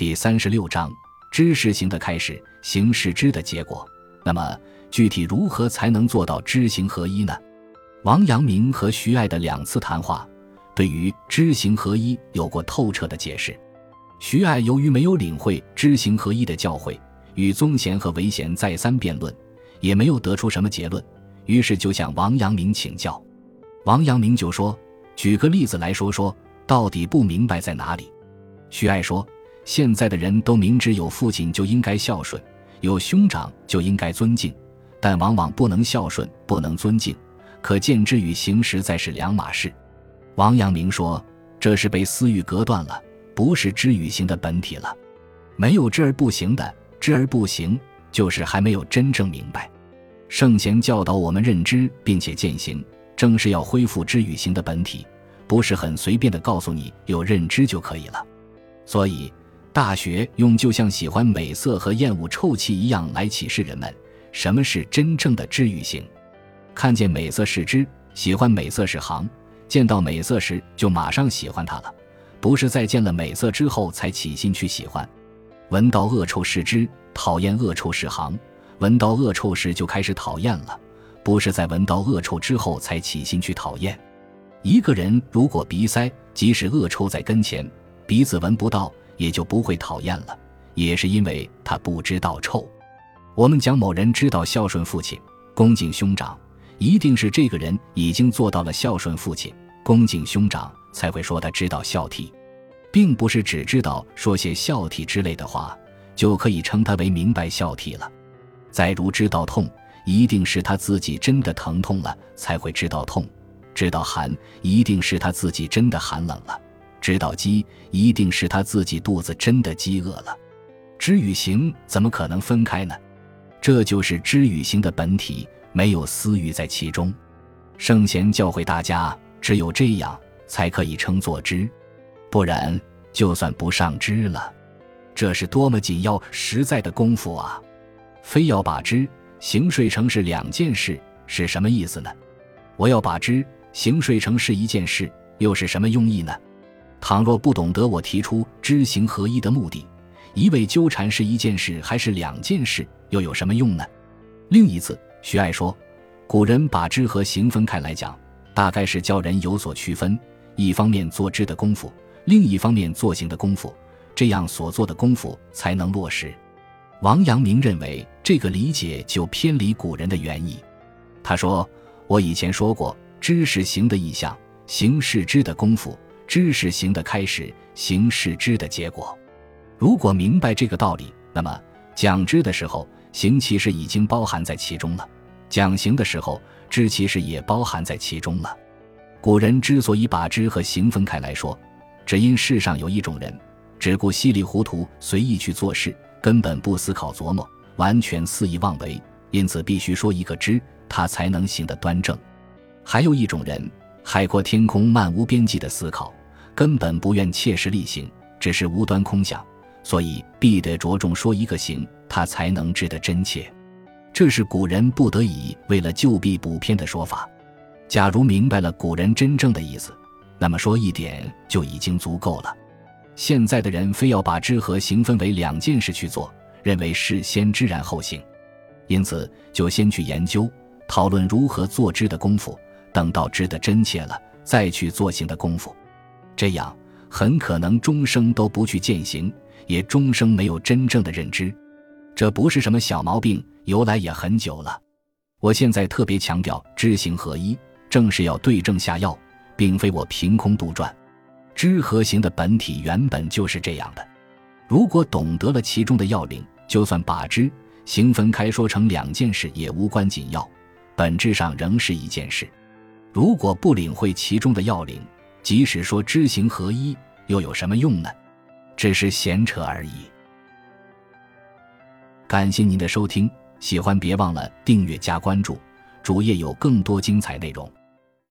第三十六章：知识行的开始，行是知的结果。那么，具体如何才能做到知行合一呢？王阳明和徐爱的两次谈话，对于知行合一有过透彻的解释。徐爱由于没有领会知行合一的教诲，与宗贤和韦贤再三辩论，也没有得出什么结论，于是就向王阳明请教。王阳明就说：“举个例子来说说，到底不明白在哪里？”徐爱说：“现在的人都明知有父亲就应该孝顺，有兄长就应该尊敬，但往往不能孝顺，不能尊敬。”可见之与行实在是两码事。王阳明说：“这是被私欲隔断了，不是知与行的本体了。没有知而不行的，知而不行，就是还没有真正明白。圣贤教导我们认知并且践行，正是要恢复知与行的本体，不是很随便的告诉你有认知就可以了。所以，《大学》用就像喜欢美色和厌恶臭气一样来启示人们，什么是真正的治愈性。”看见美色是知，喜欢美色是行。见到美色时就马上喜欢它了，不是在见了美色之后才起心去喜欢。闻到恶臭是知，讨厌恶臭是行。闻到恶臭时就开始讨厌了，不是在闻到恶臭之后才起心去讨厌。一个人如果鼻塞，即使恶臭在跟前，鼻子闻不到，也就不会讨厌了，也是因为他不知道臭。我们讲某人知道孝顺父亲，恭敬兄长。一定是这个人已经做到了孝顺父亲、恭敬兄长，才会说他知道孝悌，并不是只知道说些孝悌之类的话，就可以称他为明白孝悌了。再如知道痛，一定是他自己真的疼痛了才会知道痛；知道寒，一定是他自己真的寒冷了；知道饥，一定是他自己肚子真的饥饿了。知与行怎么可能分开呢？这就是知与行的本体。没有私欲在其中，圣贤教诲大家，只有这样才可以称作知，不然就算不上知了。这是多么紧要实在的功夫啊！非要把知行睡成是两件事，是什么意思呢？我要把知行睡成是一件事，又是什么用意呢？倘若不懂得我提出知行合一的目的，一味纠缠是一件事还是两件事，又有什么用呢？另一次。徐爱说，古人把知和行分开来讲，大概是教人有所区分：一方面做知的功夫，另一方面做行的功夫，这样所做的功夫才能落实。王阳明认为这个理解就偏离古人的原意。他说：“我以前说过，知是行的意象，行是知的功夫，知是行的开始，行是知的结果。如果明白这个道理，那么讲知的时候。”行其实已经包含在其中了，讲行的时候，知其实也包含在其中了。古人之所以把知和行分开来说，只因世上有一种人，只顾稀里糊涂随意去做事，根本不思考琢磨，完全肆意妄为，因此必须说一个知，他才能行得端正。还有一种人，海阔天空、漫无边际的思考，根本不愿切实力行，只是无端空想。所以必得着重说一个行，他才能知得真切。这是古人不得已为了救弊补偏的说法。假如明白了古人真正的意思，那么说一点就已经足够了。现在的人非要把知和行分为两件事去做，认为是先知然后行，因此就先去研究讨论如何做知的功夫，等到知的真切了，再去做行的功夫。这样很可能终生都不去践行。也终生没有真正的认知，这不是什么小毛病，由来也很久了。我现在特别强调知行合一，正是要对症下药，并非我凭空杜撰。知和行的本体原本就是这样的。如果懂得了其中的要领，就算把知行分开说成两件事，也无关紧要，本质上仍是一件事。如果不领会其中的要领，即使说知行合一，又有什么用呢？只是闲扯而已。感谢您的收听，喜欢别忘了订阅加关注，主页有更多精彩内容。